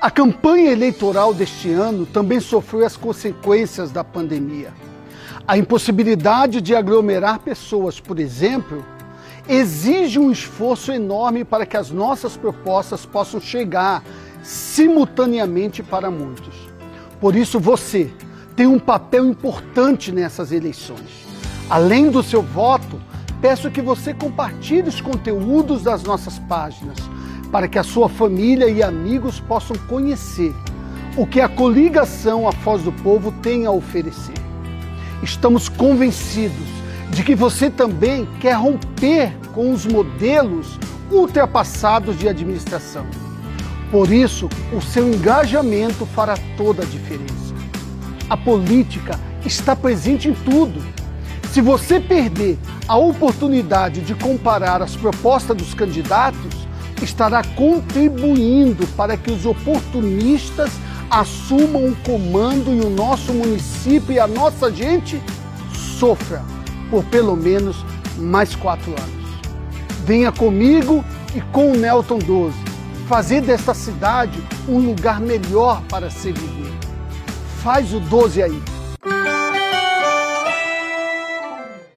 A campanha eleitoral deste ano também sofreu as consequências da pandemia. A impossibilidade de aglomerar pessoas, por exemplo, exige um esforço enorme para que as nossas propostas possam chegar simultaneamente para muitos. Por isso, você tem um papel importante nessas eleições. Além do seu voto, peço que você compartilhe os conteúdos das nossas páginas para que a sua família e amigos possam conhecer o que a coligação A Foz do Povo tem a oferecer. Estamos convencidos de que você também quer romper com os modelos ultrapassados de administração. Por isso, o seu engajamento fará toda a diferença. A política está presente em tudo. Se você perder a oportunidade de comparar as propostas dos candidatos, estará contribuindo para que os oportunistas assumam o comando e o nosso município e a nossa gente sofra por pelo menos mais quatro anos. Venha comigo e com o Nelton 12 fazer desta cidade um lugar melhor para se viver. Faz o 12 aí.